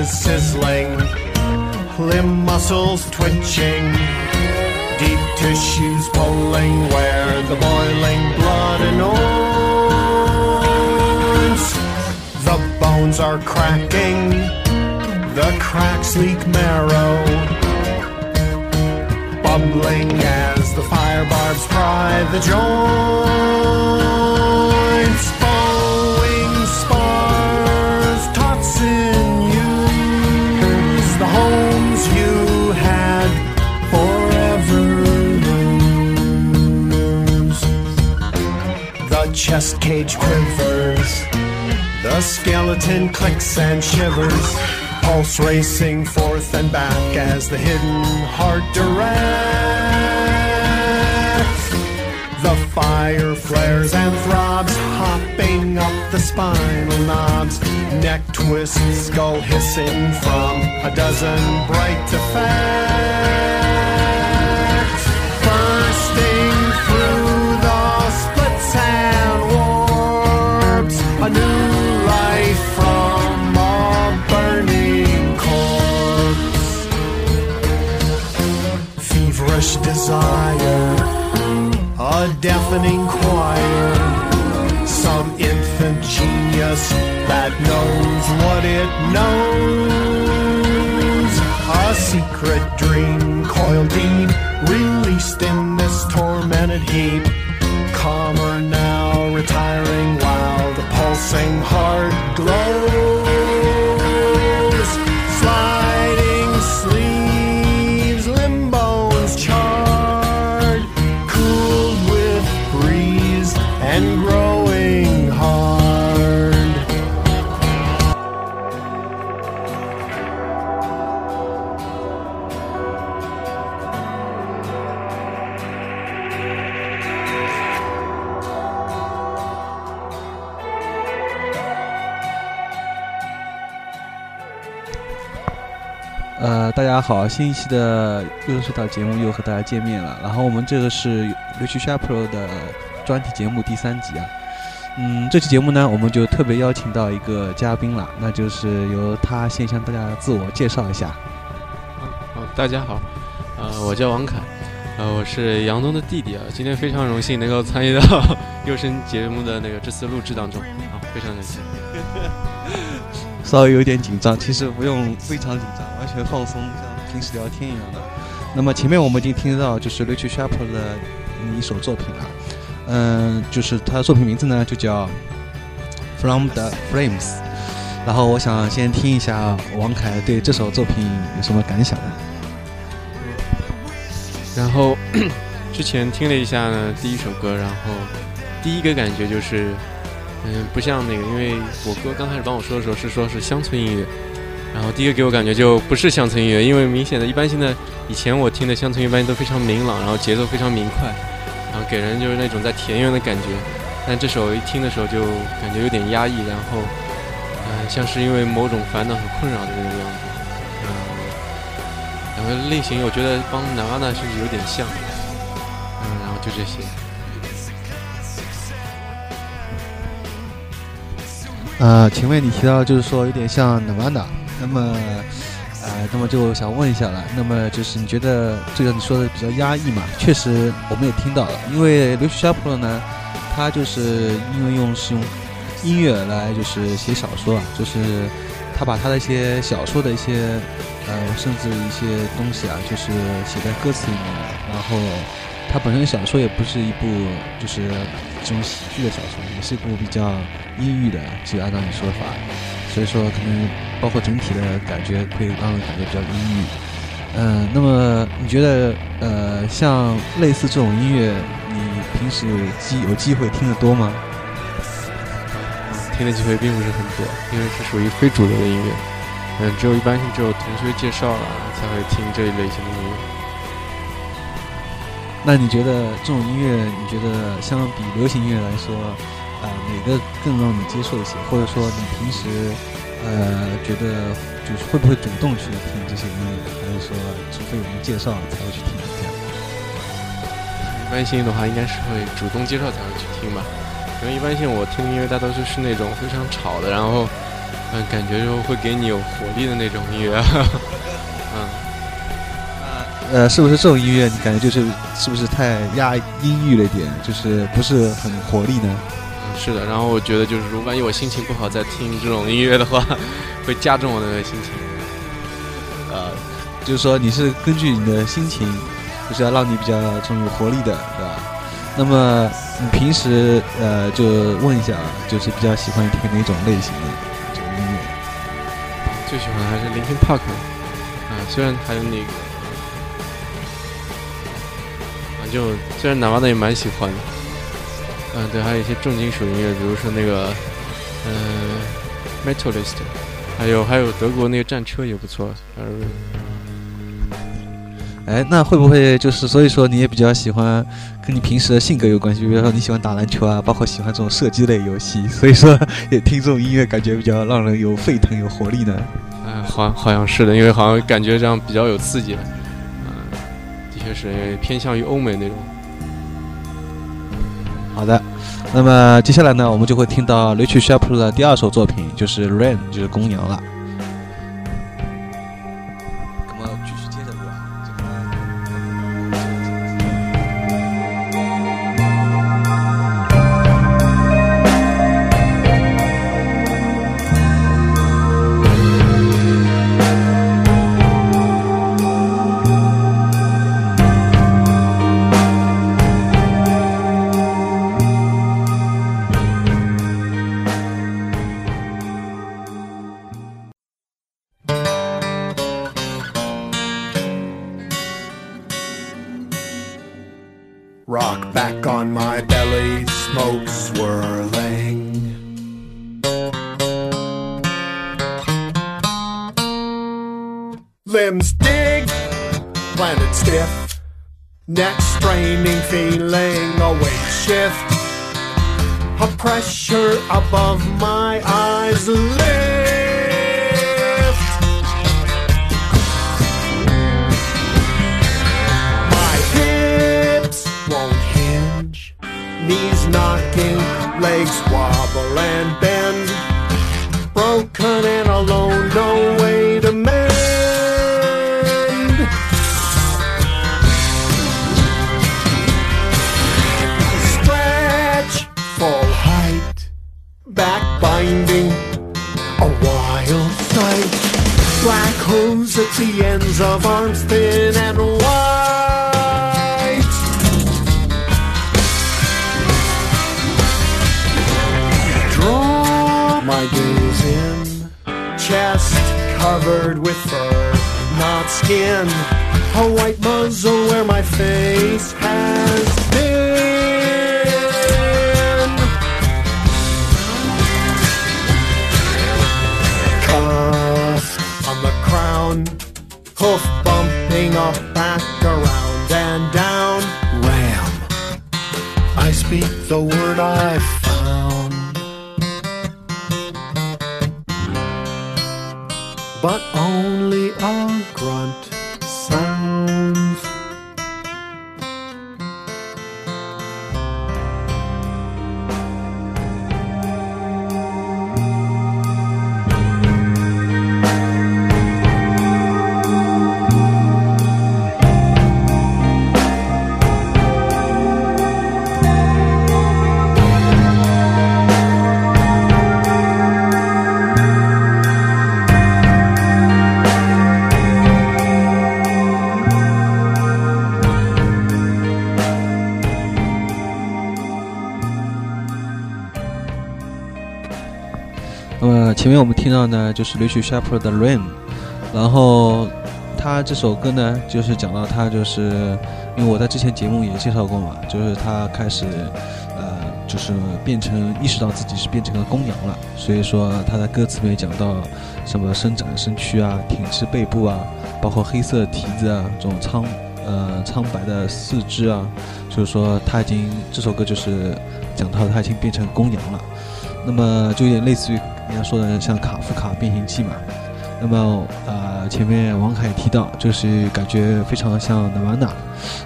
is sizzling, limb muscles twitching, deep tissues pulling where the boiling blood anoints. The bones are cracking, the cracks leak marrow, bubbling as the fire barbs pry the joints. Bowing spars, taut chest cage quivers, the skeleton clicks and shivers, pulse racing forth and back as the hidden heart directs. The fire flares and throbs, hopping up the spinal knobs. Neck twists, skull hissing from a dozen bright effects. A deafening choir, some infant genius that knows what it knows. A secret dream coiled deep, released in this tormented heap. Calmer now, retiring while the pulsing heart glows. 大家好，新一期的又是到节目又和大家见面了。然后我们这个是六七 s h a p r o 的专题节目第三集啊。嗯，这期节目呢，我们就特别邀请到一个嘉宾了，那就是由他先向大家自我介绍一下。好，大家好，呃，我叫王凯，呃，我是杨东的弟弟啊。今天非常荣幸能够参与到 幼声节目的那个这次录制当中啊，非常荣幸。稍微有点紧张，其实不用非常紧张，完全放松，像平时聊天一样的。那么前面我们已经听到就是 Richard Sharper 的一首作品了，嗯，就是他的作品名字呢就叫 From the Flames。然后我想先听一下王凯对这首作品有什么感想呢？然后 之前听了一下呢，第一首歌，然后第一个感觉就是，嗯，不像那个，因为我哥刚开始帮我说的时候是说是乡村音乐，然后第一个给我感觉就不是乡村音乐，因为明显的一般性的以前我听的乡村一般都非常明朗，然后节奏非常明快，然后给人就是那种在田园的感觉，但这首一听的时候就感觉有点压抑，然后嗯、像是因为某种烦恼和困扰的那个样子，嗯、两个类型我觉得帮 Nirvana 甚至有点像，嗯，然后就这些。呃，前面你提到就是说有点像 Nirvana，那么呃，那么就想问一下了，那么就是你觉得这个你说的比较压抑嘛？确实我们也听到了，因为刘许 Sharp 呢，他就是因为用是用音乐来就是写小说啊，就是他把他的一些小说的一些呃，甚至一些东西啊，就是写在歌词里面的，然后他本身小说也不是一部就是这种喜剧的小说，也是一部比较阴郁的，就按照你说法，所以说可能包括整体的感觉会让人感觉比较阴郁。嗯、那么你觉得呃，像类似这种音乐，你平时有机有机会听得多吗？听的机会并不是很多，因为是属于非主流的音乐。嗯，只有一般性只有同学介绍了才会听这一类型的音乐。那你觉得这种音乐，你觉得相比流行音乐来说，呃，哪个更让你接受一些？或者说你平时呃觉得就是会不会主动去听这些音乐，还是说除非有人介绍才会去听这样？一般性的话，应该是会主动介绍才会去听吧。因为一般性我听的音乐大多数是那种非常吵的，然后嗯，感觉就会给你有活力的那种音乐。嗯，呃，是不是这种音乐你感觉就是是不是太压阴郁了一点，就是不是很活力呢？嗯，是的。然后我觉得就是，如果万一我心情不好再听这种音乐的话，会加重我的心情。呃，就是说你是根据你的心情，就是要让你比较这种有活力的，对吧？那么你平时呃，就问一下啊，就是比较喜欢听哪种类型的这种音乐？最喜欢的还是 Linkin Park，啊，虽然还有那个，就虽然哪怕的也蛮喜欢的，嗯，对，还有一些重金属音乐，比如说那个，嗯，Metalist，还有还有德国那个战车也不错，呃，哎，那会不会就是所以说你也比较喜欢跟你平时的性格有关系？比如说你喜欢打篮球啊，包括喜欢这种射击类游戏，所以说也听这种音乐感觉比较让人有沸腾、有活力呢？哎，好好像是的，因为好像感觉这样比较有刺激，嗯，的确实偏向于欧美那种。好的，那么接下来呢，我们就会听到 Rich Shepherd 的第二首作品，就是《Rain》，就是公羊了。Above my crown, hoof bumping off back around and down. Ram. I speak the word I 前面我们听到呢，就是 Rich Shepherd 的《Rain》，然后他这首歌呢，就是讲到他就是，因为我在之前节目也介绍过嘛，就是他开始，呃，就是变成意识到自己是变成了公羊了，所以说他在歌词里面讲到什么伸展身躯啊，挺直背部啊，包括黑色蹄子啊，这种苍呃苍白的四肢啊，就是说他已经这首歌就是讲到他已经变成公羊了。那么就有点类似于人家说的像卡夫卡变形记嘛。那么呃，前面王凯也提到，就是感觉非常像 Nirvana，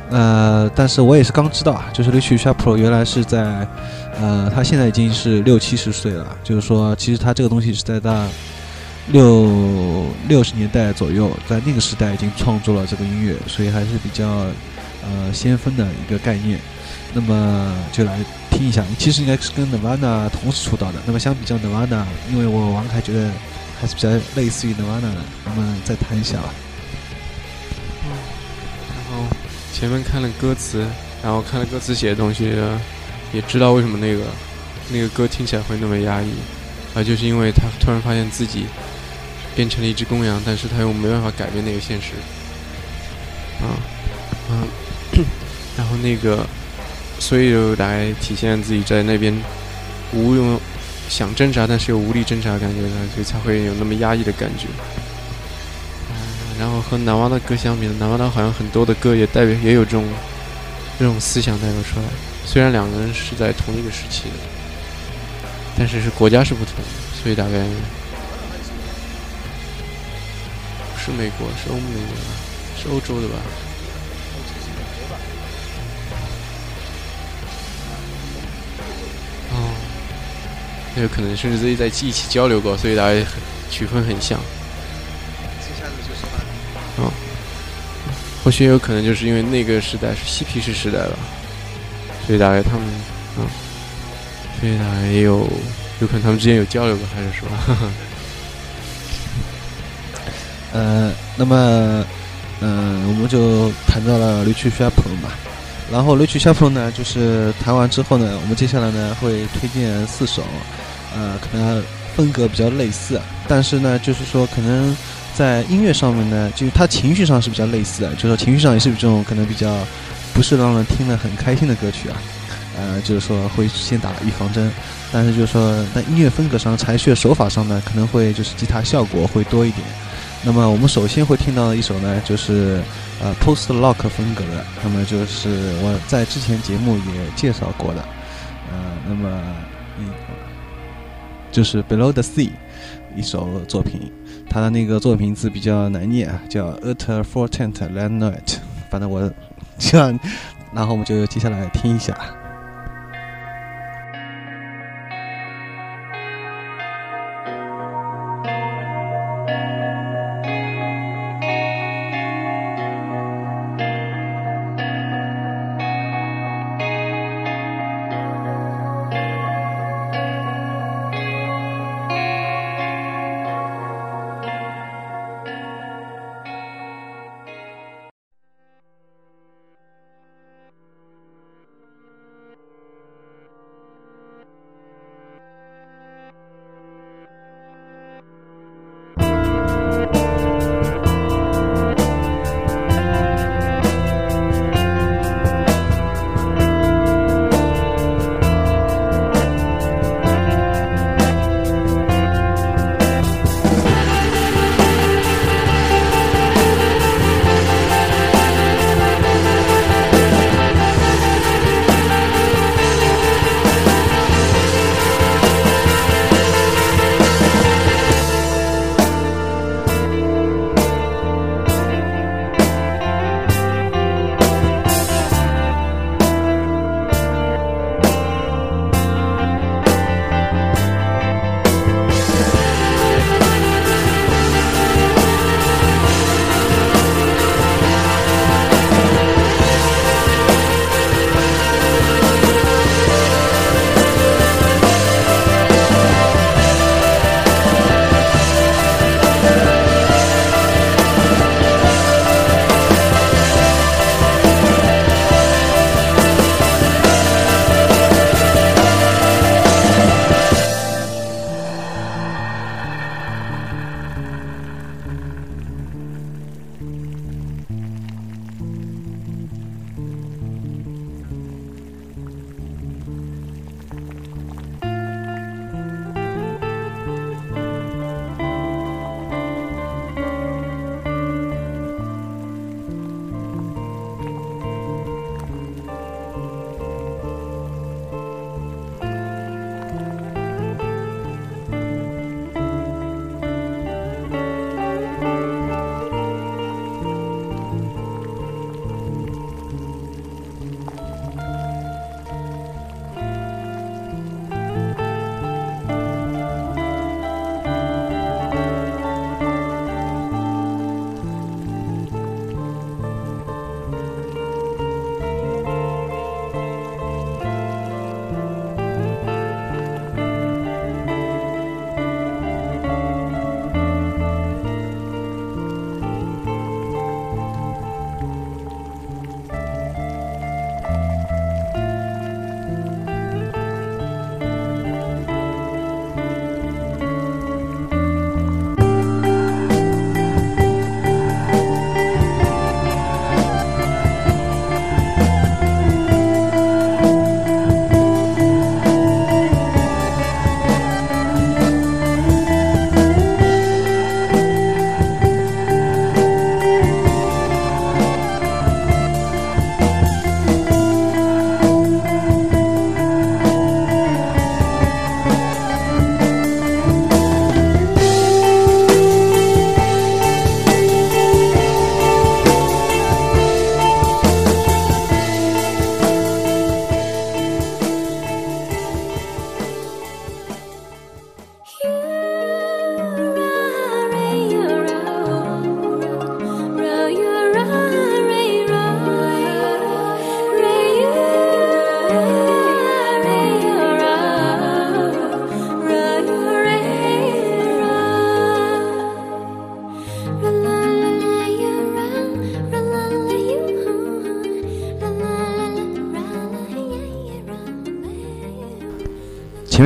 呃，但是我也是刚知道啊，就是 Rich Shepherd 原来是在，呃，他现在已经是六七十岁了，就是说其实他这个东西是在他六六十年代左右，在那个时代已经创作了这个音乐，所以还是比较呃先锋的一个概念。那么就来听一下，其实应该是跟 Nirvana 同时出道的。那么相比较 Nirvana，因为我王凯觉得还是比较类似于 Nirvana 的。那么再谈一下吧。然后前面看了歌词，然后看了歌词写的东西，也知道为什么那个那个歌听起来会那么压抑，啊，就是因为他突然发现自己变成了一只公羊，但是他又没办法改变那个现实。啊，嗯，然后那个。所以就来体现自己在那边无用想挣扎，但是又无力挣扎的感觉，所以才会有那么压抑的感觉。然后和南娃的歌相比，南娃的好像很多的歌也代表也有这种这种思想代表出来。虽然两个人是在同一个时期的，但是是国家是不同的，所以大概是美国，是欧美的，是欧洲的吧。也有可能甚至自己在一起交流过，所以大家曲风很像。嗯，或许有可能就是因为那个时代是嬉皮士时代吧，所以大概他们，嗯，所以大概也有有可能他们之间有交流过，还是说，呃，那么，嗯，我们就谈到了 Rich s h a p 嘛，然后 Rich s h a p 呢，就是谈完之后呢，我们接下来呢会推荐四首。呃，可能风格比较类似，但是呢，就是说可能在音乐上面呢，就是他情绪上是比较类似的，就是说情绪上也是这种可能比较不是让人听了很开心的歌曲啊。呃，就是说会先打预防针，但是就是说在音乐风格上、采取的手法上呢，可能会就是吉他效果会多一点。那么我们首先会听到的一首呢，就是呃 post rock 风格的，那么就是我在之前节目也介绍过的，呃，那么。就是 Below the Sea 一首作品，他的那个作品字比较难念啊，叫 Utter Fortent Landlight。反正我希望，然后我们就接下来听一下。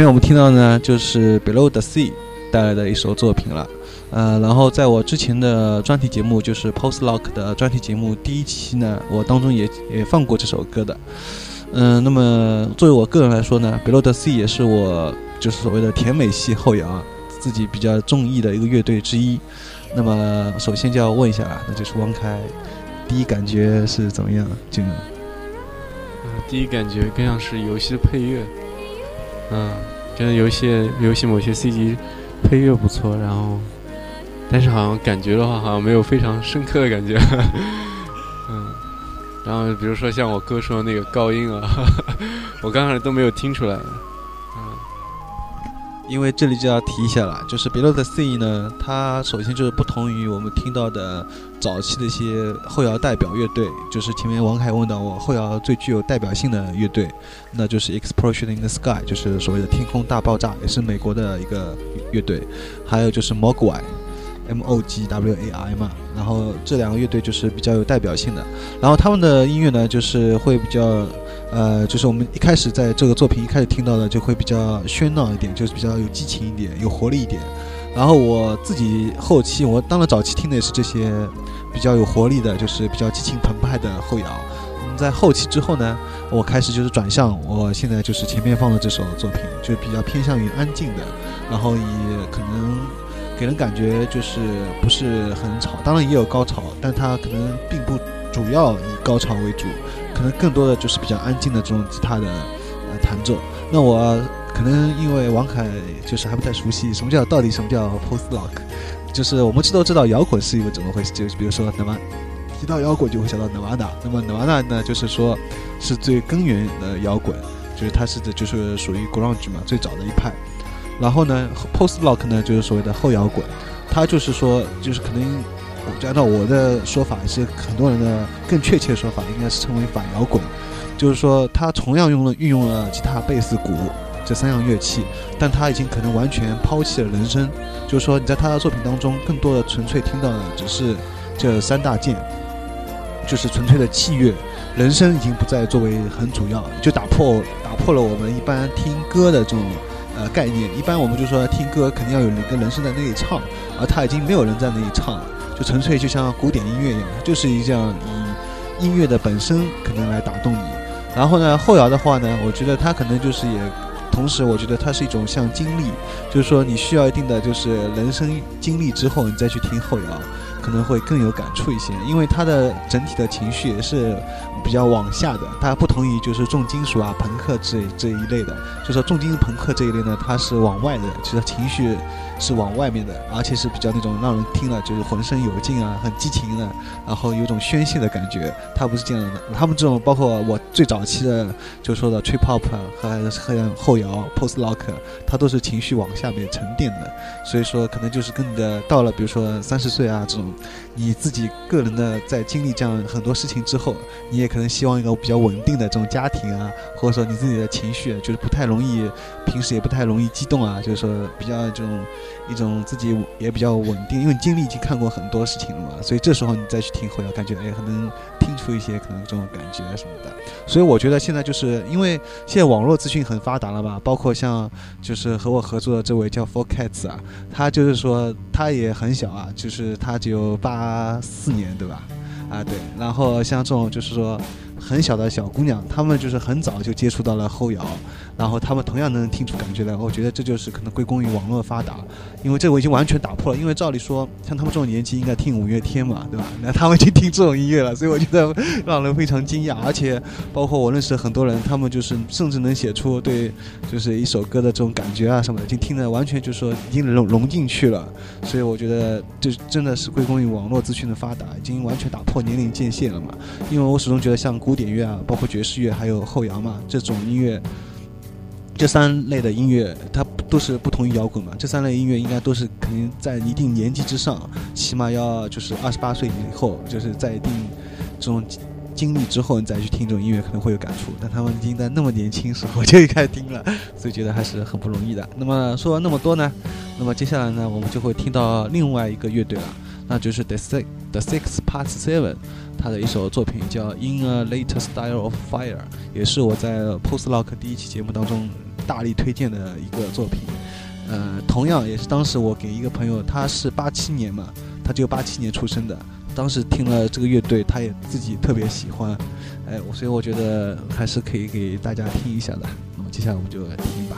我们听到呢，就是 Below the Sea 带来的一首作品了。呃，然后在我之前的专题节目，就是 Post Lock 的专题节目第一期呢，我当中也也放过这首歌的。嗯，那么作为我个人来说呢，Below the Sea 也是我就是所谓的甜美系后摇自己比较中意的一个乐队之一。那么首先就要问一下了，那就是汪开，第一感觉是怎么样？这个，第一感觉更像是游戏的配乐。嗯，觉得游戏游戏某些 C G 配乐不错，然后。但是好像感觉的话，好像没有非常深刻的感觉。嗯，然后比如说像我哥说的那个高音啊，我刚开始都没有听出来。因为这里就要提一下了，就是 Below Sea 呢，它首先就是不同于我们听到的早期的一些后摇代表乐队，就是前面王凯问到我后摇最具有代表性的乐队，那就是 Explosion in the Sky，就是所谓的天空大爆炸，也是美国的一个乐队，还有就是 Mogwai。M O G W A I 嘛，然后这两个乐队就是比较有代表性的，然后他们的音乐呢，就是会比较，呃，就是我们一开始在这个作品一开始听到的，就会比较喧闹一点，就是比较有激情一点，有活力一点。然后我自己后期，我当然早期听的也是这些比较有活力的，就是比较激情澎湃的后摇。那嗯，在后期之后呢，我开始就是转向，我现在就是前面放的这首作品，就比较偏向于安静的，然后也可能。给人感觉就是不是很吵，当然也有高潮，但它可能并不主要以高潮为主，可能更多的就是比较安静的这种吉他的呃弹奏。那我可能因为王凯就是还不太熟悉什么叫到底什么叫 post rock，就是我们知道知道摇滚是一个怎么回事，就是比如说那么提到摇滚就会想到 Nirvana，那么 Nirvana 呢就是说是最根源的摇滚，就是它是的就是属于 grunge 嘛最早的一派。然后呢，post rock 呢就是所谓的后摇滚，它就是说，就是可能，按照我的说法，是很多人的更确切的说法，应该是称为反摇滚，就是说它同样用了运用了吉他、贝斯、鼓这三样乐器，但它已经可能完全抛弃了人声，就是说你在他的作品当中，更多的纯粹听到的只是这三大件，就是纯粹的器乐，人声已经不再作为很主要，就打破打破了我们一般听歌的这种。呃，概念一般我们就说听歌肯定要有一个人声在那里唱，而他已经没有人在那里唱了，就纯粹就像古典音乐一样，就是一这样以音乐的本身可能来打动你。然后呢，后摇的话呢，我觉得它可能就是也，同时我觉得它是一种像经历，就是说你需要一定的就是人生经历之后，你再去听后摇。可能会更有感触一些，因为它的整体的情绪也是比较往下的。它不同于就是重金属啊、朋克这这一类的，就说重金属朋克这一类呢，它是往外的，其实情绪是往外面的，而且是比较那种让人听了就是浑身有劲啊、很激情的，然后有种宣泄的感觉。他不是这样的，他们这种包括我最早期的就说的 trip hop 和和后摇 post rock，它都是情绪往下面沉淀的。所以说，可能就是跟你的到了，比如说三十岁啊这种。你自己个人的在经历这样很多事情之后，你也可能希望一个比较稳定的这种家庭啊，或者说你自己的情绪就是不太容易，平时也不太容易激动啊，就是说比较这种一种自己也比较稳定，因为经历已经看过很多事情了嘛，所以这时候你再去听会要感觉哎，可能听出一些可能这种感觉什么的。所以我觉得现在就是因为现在网络资讯很发达了吧，包括像就是和我合作的这位叫 Four Cats 啊，他就是说他也很小啊，就是他只有八四年对吧？啊对，然后像这种就是说。很小的小姑娘，她们就是很早就接触到了后摇，然后她们同样能听出感觉来。我觉得这就是可能归功于网络发达，因为这我已经完全打破了。因为照理说，像他们这种年纪应该听五月天嘛，对吧？那他们就听这种音乐了，所以我觉得让人非常惊讶。而且包括我认识很多人，他们就是甚至能写出对，就是一首歌的这种感觉啊什么的，已经听得完全就是说已经融融进去了。所以我觉得这真的是归功于网络资讯的发达，已经完全打破年龄界限了嘛。因为我始终觉得像。古典乐啊，包括爵士乐，还有后摇嘛，这种音乐，这三类的音乐，它都是不同于摇滚嘛。这三类音乐应该都是肯定在一定年纪之上，起码要就是二十八岁以后，就是在一定这种经历之后，你再去听这种音乐可能会有感触。但他们已经在那么年轻时候就开始听了，所以觉得还是很不容易的。那么说完那么多呢，那么接下来呢，我们就会听到另外一个乐队了，那就是 The Six The Six Past Seven。他的一首作品叫《In a Later Style of Fire》，也是我在 Post Lock 第一期节目当中大力推荐的一个作品。呃，同样也是当时我给一个朋友，他是八七年嘛，他就八七年出生的，当时听了这个乐队，他也自己特别喜欢，哎，所以我觉得还是可以给大家听一下的。那么接下来我们就来听吧。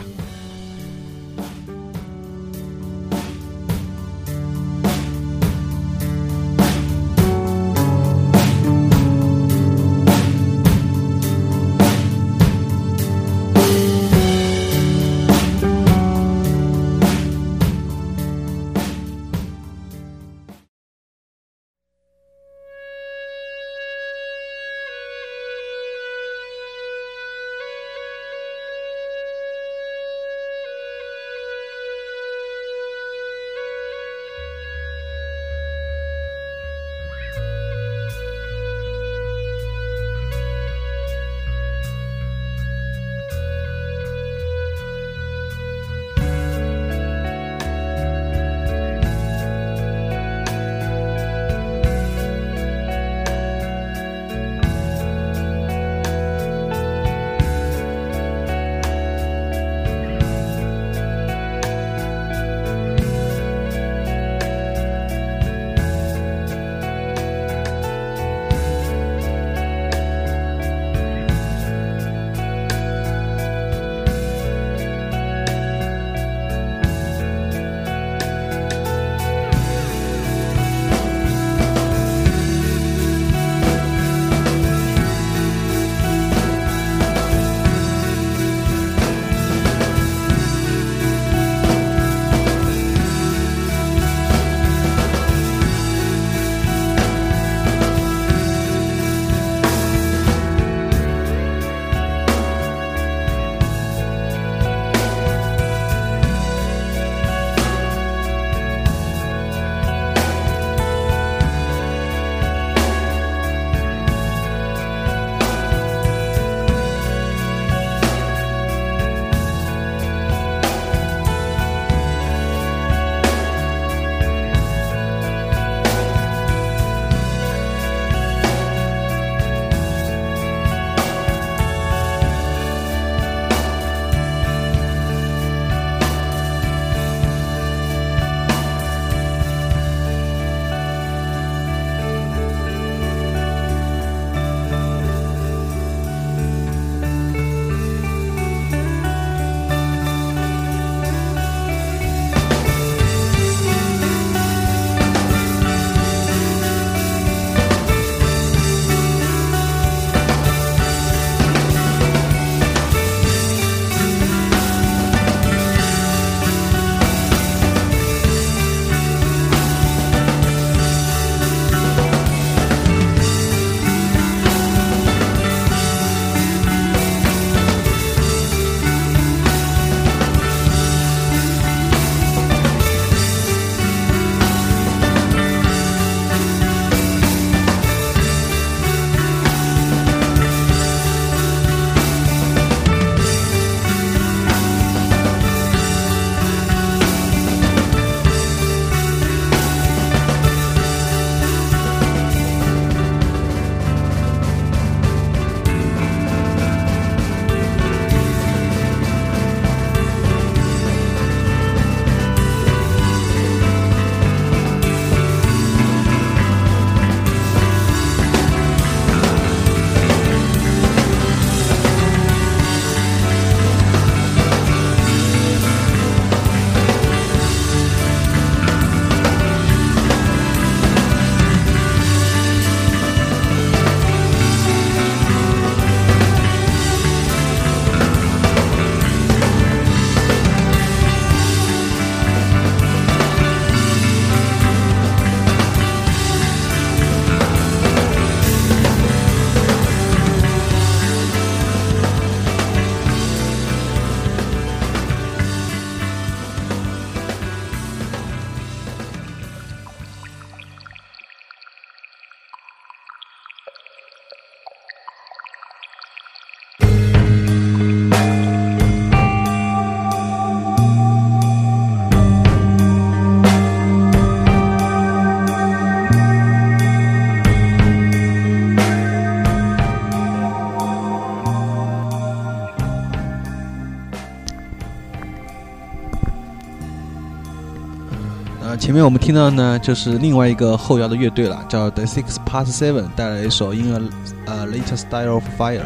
前面我们听到呢，就是另外一个后摇的乐队了，叫 The Six Past Seven，带来一首《In a 呃 Later Style of Fire》。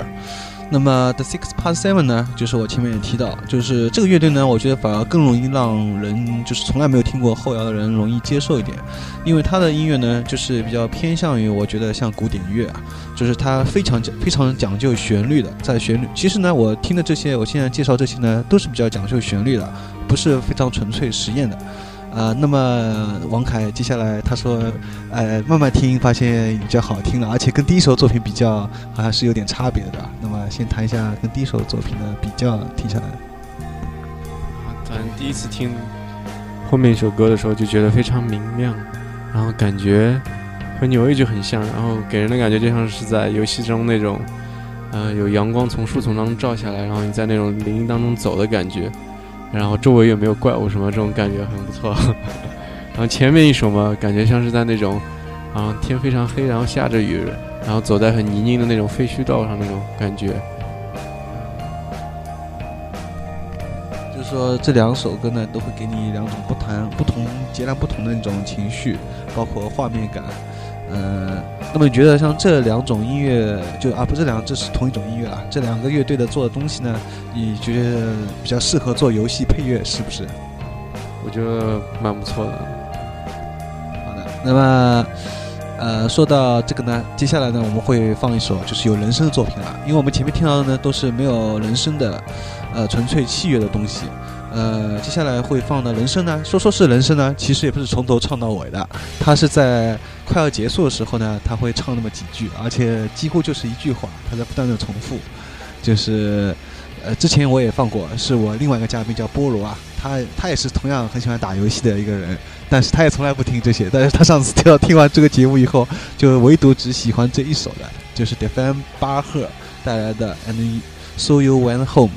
那么 The Six Past Seven 呢，就是我前面也提到，就是这个乐队呢，我觉得反而更容易让人就是从来没有听过后摇的人容易接受一点，因为他的音乐呢，就是比较偏向于我觉得像古典乐啊，就是它非常讲非常讲究旋律的，在旋律。其实呢，我听的这些，我现在介绍这些呢，都是比较讲究旋律的，不是非常纯粹实验的。啊，那么王凯接下来他说，呃，慢慢听发现比较好听了，而且跟第一首作品比较好像是有点差别的。那么先谈一下跟第一首作品的比较，听下来。咱第一次听后面一首歌的时候就觉得非常明亮，然后感觉和纽约就很像，然后给人的感觉就像是在游戏中那种，呃，有阳光从树丛当中照下来，然后你在那种林荫当中走的感觉。然后周围也没有怪物什么，这种感觉很不错。然后前面一首嘛，感觉像是在那种，啊天非常黑，然后下着雨，然后走在很泥泞的那种废墟道上那种感觉。就是说这两首歌呢，都会给你两种不谈不同、截然不同的那种情绪，包括画面感。嗯，那么你觉得像这两种音乐，就啊不，这两这是同一种音乐啊？这两个乐队的做的东西呢，你觉得比较适合做游戏配乐，是不是？我觉得蛮不错的。好的，那么呃，说到这个呢，接下来呢，我们会放一首就是有人声的作品了，因为我们前面听到的呢都是没有人声的，呃，纯粹器乐的东西。呃，接下来会放的人声呢，说说是人声呢，其实也不是从头唱到尾的，它是在快要结束的时候呢，他会唱那么几句，而且几乎就是一句话，他在不断的重复。就是，呃，之前我也放过，是我另外一个嘉宾叫菠萝啊，他他也是同样很喜欢打游戏的一个人，但是他也从来不听这些，但是他上次听到听完这个节目以后，就唯独只喜欢这一首的，就是 Defan 巴赫带来的 And So You Went Home。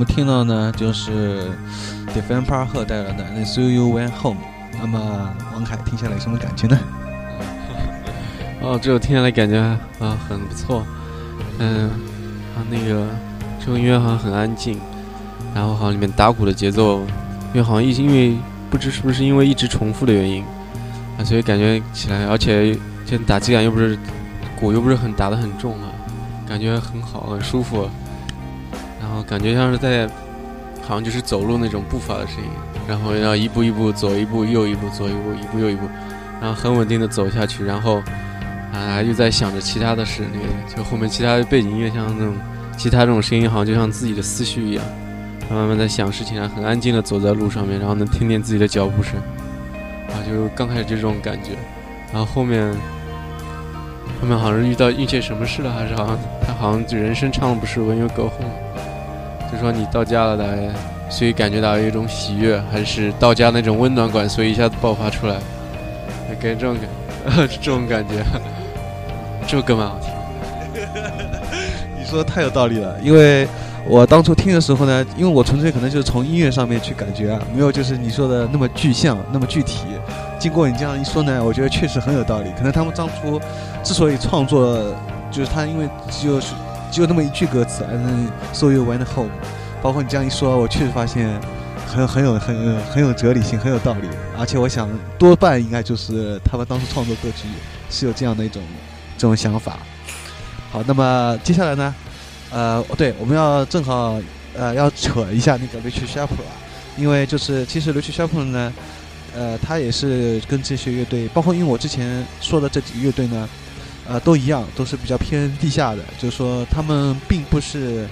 们听到呢，就是 Defend Par 赫带来的《See You Went Home》。那么王凯听下来什么感觉呢？哦，这首听下来感觉啊很不错。嗯，啊那个这首音乐好像很安静，然后好像里面打鼓的节奏，因为好像一因为不知是不是因为一直重复的原因啊，所以感觉起来，而且这打击感又不是鼓又不是很打得很重啊，感觉很好，很舒服。感觉像是在，好像就是走路那种步伐的声音，然后要一步一步走一步又一步走一步一步又一步，然后很稳定的走下去，然后啊又在想着其他的事，那个就后面其他的背景音乐像那种其他这种声音，好像就像自己的思绪一样，他慢慢在想事情，然后很安静的走在路上面，然后能听见自己的脚步声，啊就刚开始就这种感觉，然后后面后面好像遇到遇见什么事了，还是好像他好像就人生唱的不是 When you go home。就说你到家了，大概所以感觉到有一种喜悦，还是到家那种温暖感，所以一下子爆发出来，给这种感，这种感觉，这首歌蛮好听。你说的太有道理了，因为我当初听的时候呢，因为我纯粹可能就是从音乐上面去感觉啊，没有就是你说的那么具象、那么具体。经过你这样一说呢，我觉得确实很有道理。可能他们当初之所以创作，就是他因为就是只有那么一句歌词，and so you went home。包括你这样一说，我确实发现很很有很很有哲理性，很有道理。而且我想多半应该就是他们当时创作歌曲是有这样的一种这种想法。好，那么接下来呢？呃，对，我们要正好呃要扯一下那个 Richard s h a p e r 啊，因为就是其实 Richard s h a p p e r 呢，呃，他也是跟这些乐队，包括因为我之前说的这几个乐队呢，呃，都一样，都是比较偏地下的，就是说他们并不是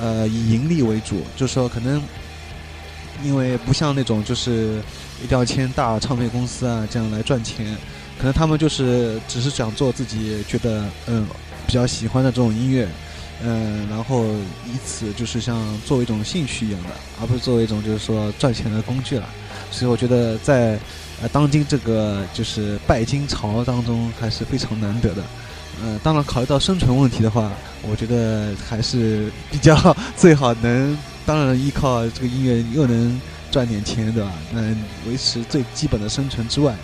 呃以盈利为主，就是说可能因为不像那种就是一定要签大唱片公司啊这样来赚钱，可能他们就是只是想做自己觉得嗯。比较喜欢的这种音乐，嗯，然后以此就是像作为一种兴趣一样的，而不是作为一种就是说赚钱的工具了。所以我觉得在呃当今这个就是拜金潮当中还是非常难得的。呃，当然考虑到生存问题的话，我觉得还是比较最好能，当然依靠这个音乐又能赚点钱，对吧？能维持最基本的生存之外，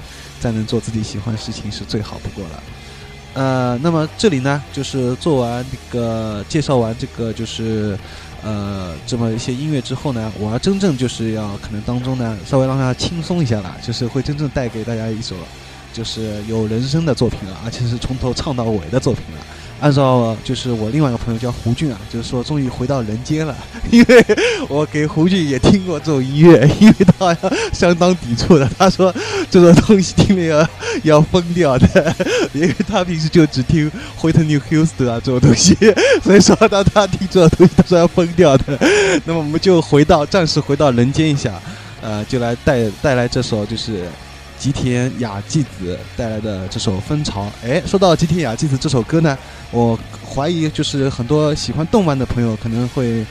再能做自己喜欢的事情是最好不过了。呃，那么这里呢，就是做完那个介绍完这个，就是呃这么一些音乐之后呢，我要真正就是要可能当中呢，稍微让大家轻松一下了，就是会真正带给大家一首就是有人声的作品了，而且是从头唱到尾的作品了。按照就是我另外一个朋友叫胡俊啊，就是说终于回到人间了，因为我给胡俊也听过这种音乐，因为他相当抵触的，他说这种东西听了要要疯掉的，因为他平时就只听 Whitney Houston 啊这种东西，所以说当他听这种东西，他说要疯掉的。那么我们就回到暂时回到人间一下，呃，就来带带来这首就是。吉田雅纪子带来的这首《蜂巢》，哎，说到吉田雅纪子这首歌呢，我怀疑就是很多喜欢动漫的朋友可能会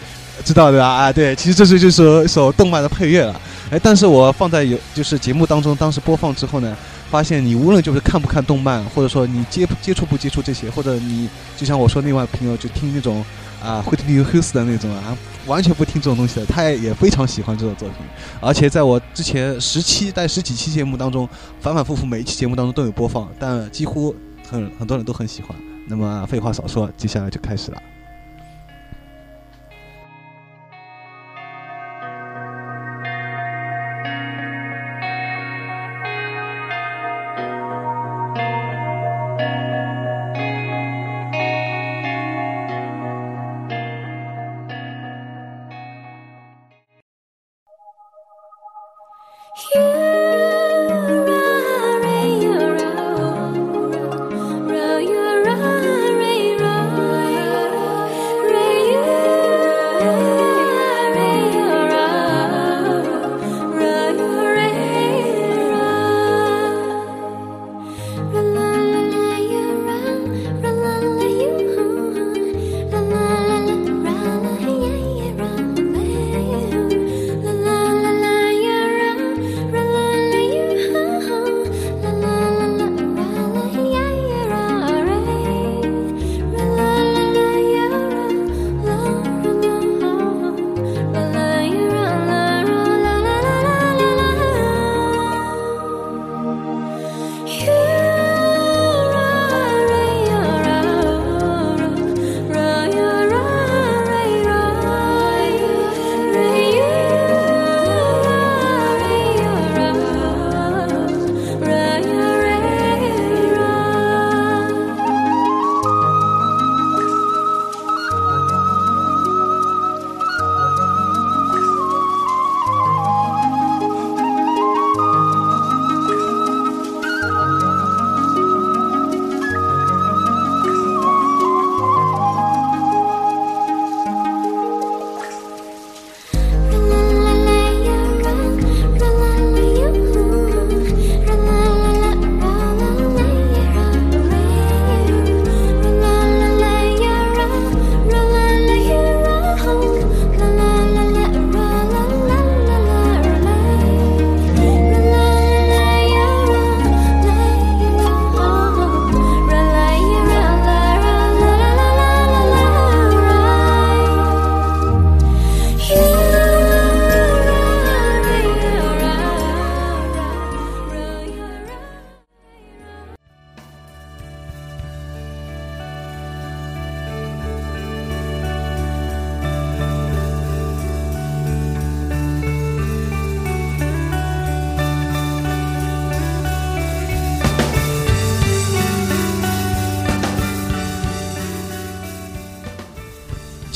知道的啊，对，其实这是就是一首动漫的配乐了，哎，但是我放在有就是节目当中，当时播放之后呢，发现你无论就是看不看动漫，或者说你接接触不接触这些，或者你就像我说另外朋友就听那种。啊，会听 House 的那种啊，完全不听这种东西的，他也非常喜欢这种作品，而且在我之前十期在十几期节目当中，反反复复每一期节目当中都有播放，但几乎很很多人都很喜欢。那么废话少说，接下来就开始了。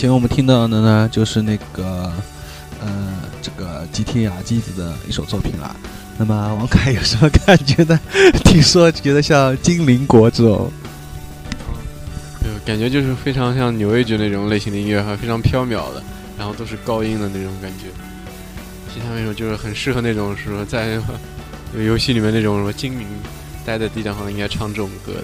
前面我们听到的呢，就是那个呃，这个吉田雅纪子的一首作品啦。那么王凯有什么感觉呢？听说觉得像精灵国这种，对，感觉就是非常像纽约那种类型的音乐，还非常飘渺的，然后都是高音的那种感觉。其他那种就是很适合那种说在游戏里面那种什么精灵待在地上，应该唱这种歌的。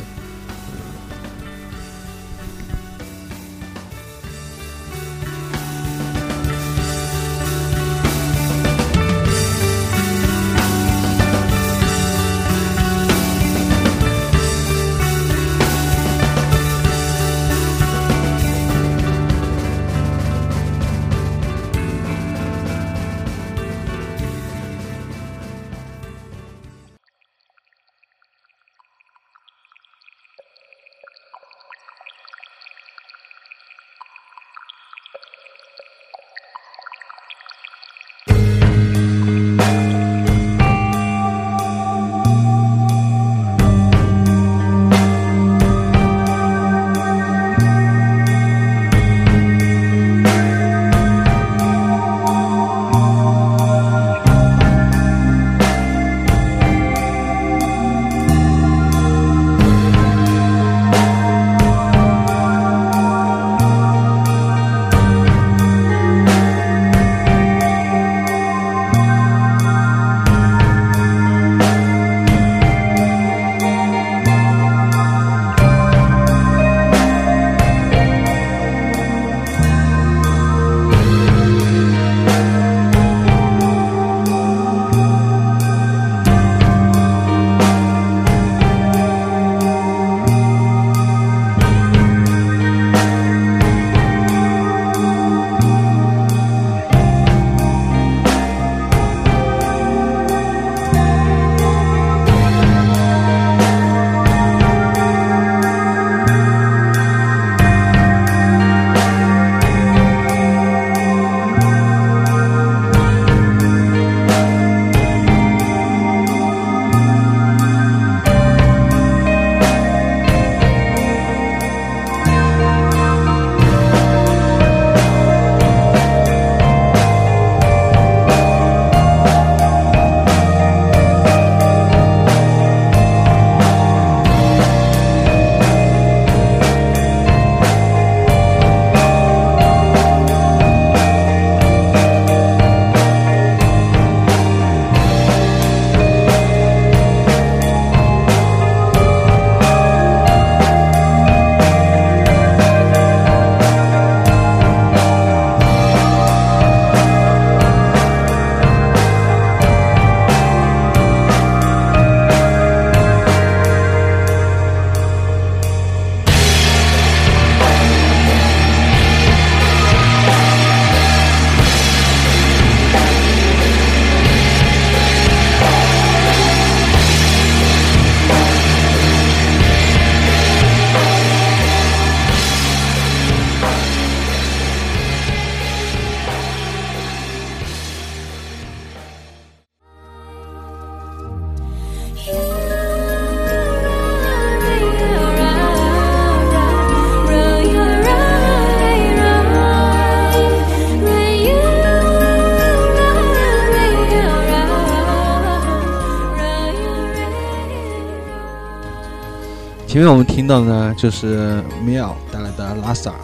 前面我们听到的呢，就是 Miao 带来的拉萨，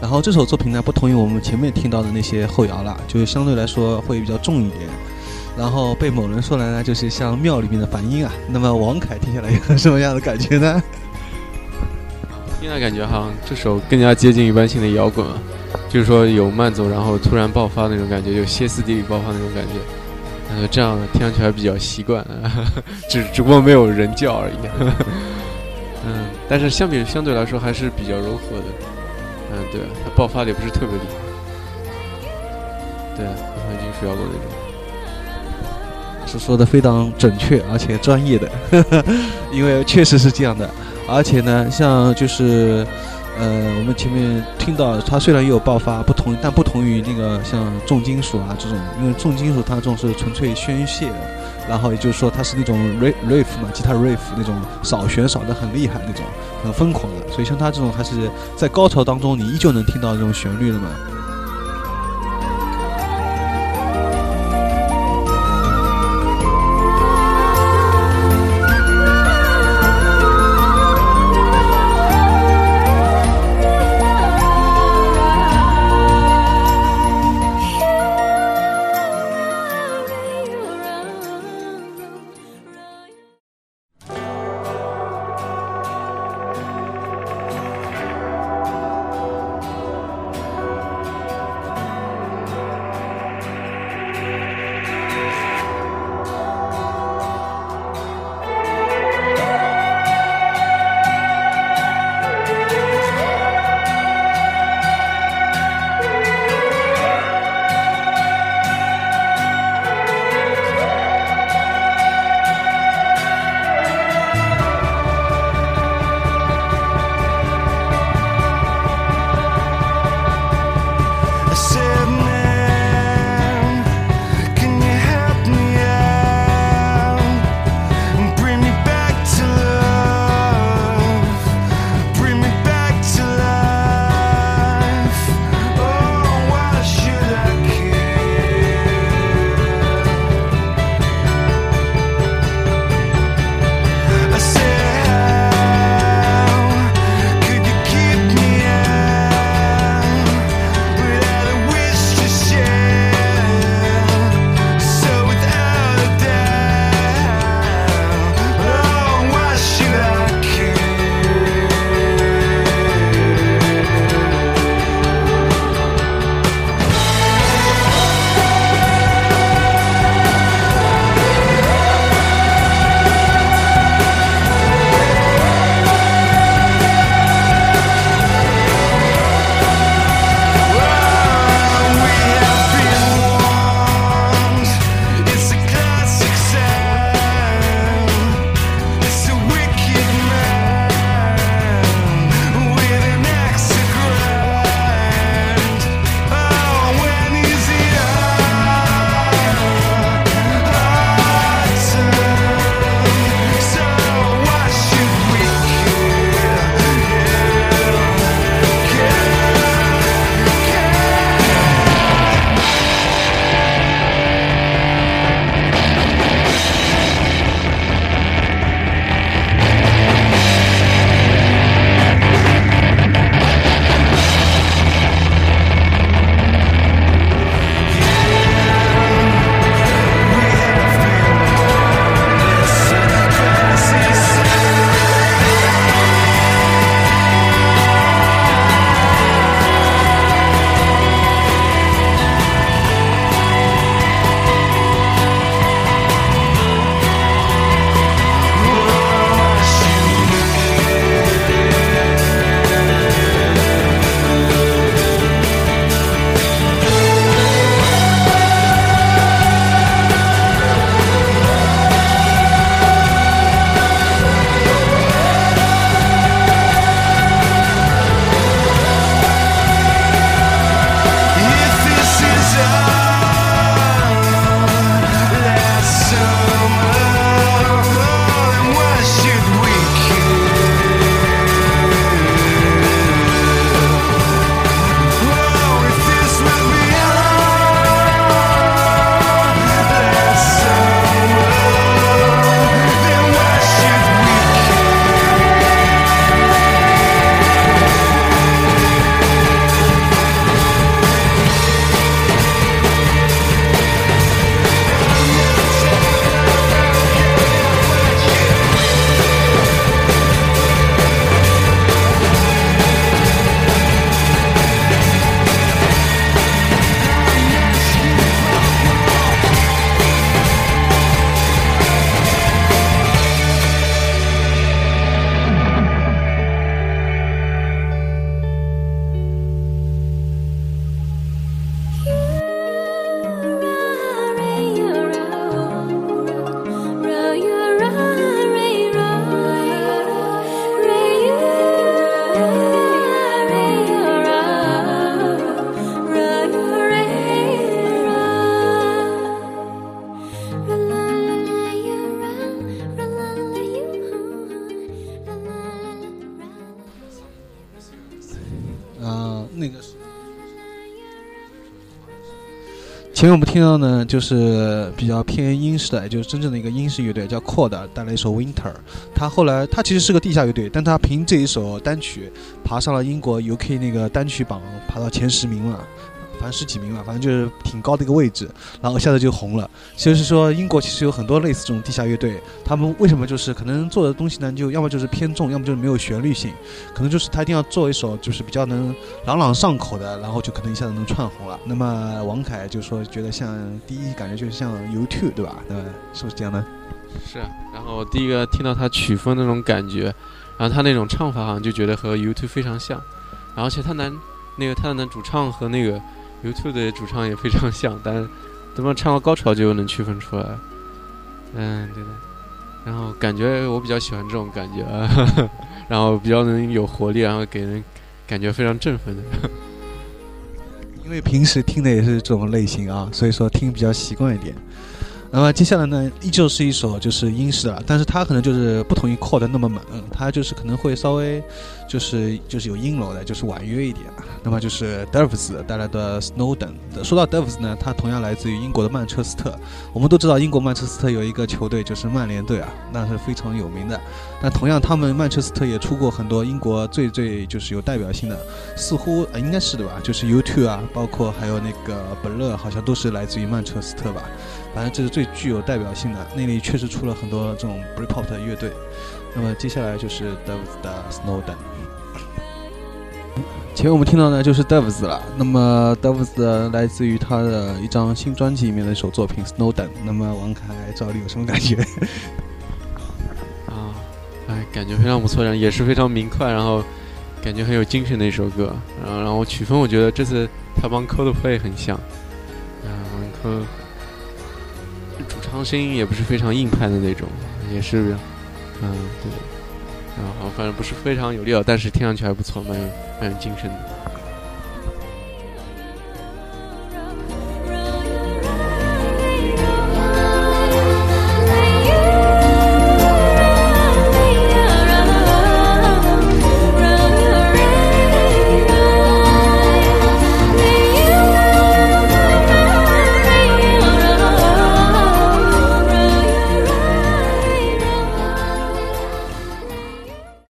然后这首作品呢，不同于我们前面听到的那些后摇了，就是相对来说会比较重一点。然后被某人说来呢，就是像庙里面的梵音啊。那么王凯听下来有什么样的感觉呢？听来感觉好像这首更加接近一般性的摇滚啊，就是说有慢走，然后突然爆发那种感觉，就歇斯底里爆发那种感觉。呃，这样听上去还比较习惯，只只不过没有人叫而已。嗯，但是相比相对来说还是比较柔和的。嗯，对，它爆发的也不是特别厉害。对，很金属摇滚那种。是说的非常准确而且专业的，因为确实是这样的。而且呢，像就是呃，我们前面听到它虽然也有爆发，不同，但不同于那个像重金属啊这种，因为重金属它这种是纯粹宣泄的，然后也就是说它是那种 riff riff 嘛，吉他 riff 那种扫弦扫得很厉害那种，很疯狂的，所以像他这种还是在高潮当中你依旧能听到这种旋律的嘛。所以我们听到呢，就是比较偏英式的，就是真正的一个英式乐队，叫 Cord，带来一首 Winter。他后来他其实是个地下乐队，但他凭这一首单曲爬上了英国 UK 那个单曲榜，爬到前十名了。反正十几名吧，反正就是挺高的一个位置，然后一下子就红了。就是说，英国其实有很多类似这种地下乐队，他们为什么就是可能做的东西呢，就要么就是偏重，要么就是没有旋律性，可能就是他一定要做一首就是比较能朗朗上口的，然后就可能一下子能串红了。那么王凯就说觉得像第一感觉就是像 U2，对吧？对，是不是这样呢？是。然后第一个听到他曲风那种感觉，然后他那种唱法好像就觉得和 U2 非常像，然后而且他男那个他的男主唱和那个。YouTube 的主唱也非常像，但怎么唱到高潮就能区分出来。嗯，对的。然后感觉我比较喜欢这种感觉，然后比较能有活力，然后给人感觉非常振奋的。因为平时听的也是这种类型啊，所以说听比较习惯一点。那么接下来呢，依旧是一首就是英式的，但是它可能就是不同于 Cord 那么猛，它就是可能会稍微就是就是有阴柔的，就是婉约一点。那么就是 Doves 带来的 Snowden。说到 Doves 呢，它同样来自于英国的曼彻斯特。我们都知道英国曼彻斯特有一个球队就是曼联队啊，那是非常有名的。那同样他们曼彻斯特也出过很多英国最最就是有代表性的，似乎应该是的吧，就是 you two 啊，包括还有那个本乐，好像都是来自于曼彻斯特吧。反正这是最具有代表性的，那里确实出了很多这种 Britpop 的乐队。那么接下来就是 Doves 的 Snowden。前面我们听到的就是 Doves 了。那么 Doves 来自于他的一张新专辑里面的一首作品 Snowden。那么王凯赵丽有什么感觉？啊，哎，感觉非常不错，然后也是非常明快，然后感觉很有精神的一首歌。然后，然后曲风我觉得这次他帮 Coldplay 很像。嗯，Cold，和。唱声音也不是非常硬派的那种，也是，嗯，对，然后反正不是非常有料，但是听上去还不错，蛮有蛮有精神的。